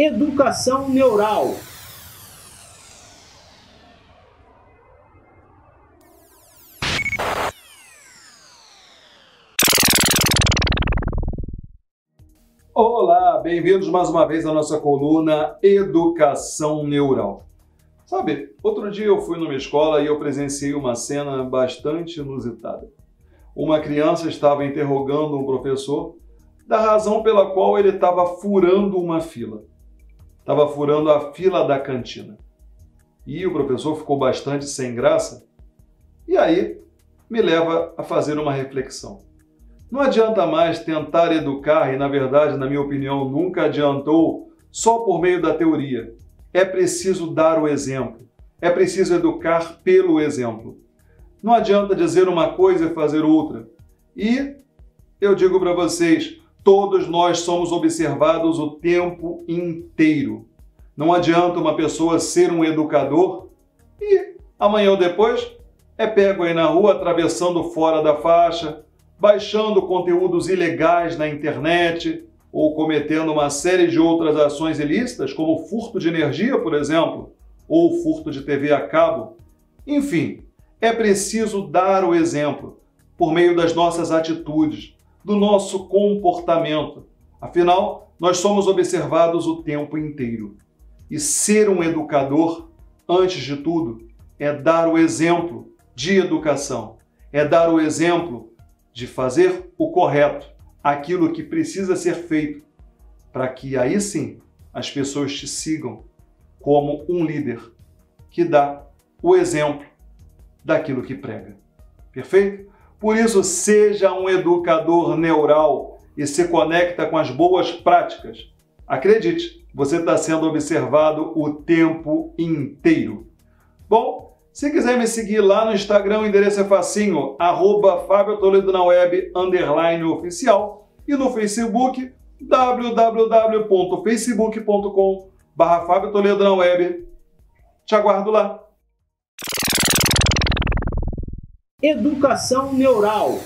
Educação neural. Olá, bem-vindos mais uma vez à nossa coluna Educação Neural. Sabe, outro dia eu fui numa escola e eu presenciei uma cena bastante inusitada. Uma criança estava interrogando um professor da razão pela qual ele estava furando uma fila. Estava furando a fila da cantina. E o professor ficou bastante sem graça. E aí me leva a fazer uma reflexão. Não adianta mais tentar educar, e na verdade, na minha opinião, nunca adiantou só por meio da teoria. É preciso dar o exemplo. É preciso educar pelo exemplo. Não adianta dizer uma coisa e fazer outra. E eu digo para vocês, todos nós somos observados o tempo inteiro. Não adianta uma pessoa ser um educador e amanhã ou depois é pego aí na rua atravessando fora da faixa, baixando conteúdos ilegais na internet ou cometendo uma série de outras ações ilícitas, como furto de energia, por exemplo, ou furto de TV a cabo. Enfim, é preciso dar o exemplo por meio das nossas atitudes, do nosso comportamento. Afinal, nós somos observados o tempo inteiro. E ser um educador, antes de tudo, é dar o exemplo de educação, é dar o exemplo de fazer o correto, aquilo que precisa ser feito, para que aí sim as pessoas te sigam como um líder que dá o exemplo daquilo que prega. Perfeito? Por isso, seja um educador neural e se conecta com as boas práticas. Acredite, você está sendo observado o tempo inteiro. Bom, se quiser me seguir lá no Instagram, o endereço é facinho, arroba Fábio Toledo na web, underline oficial. E no Facebook, www.facebook.com Fábio Toledo na web. Te aguardo lá. Educação neural.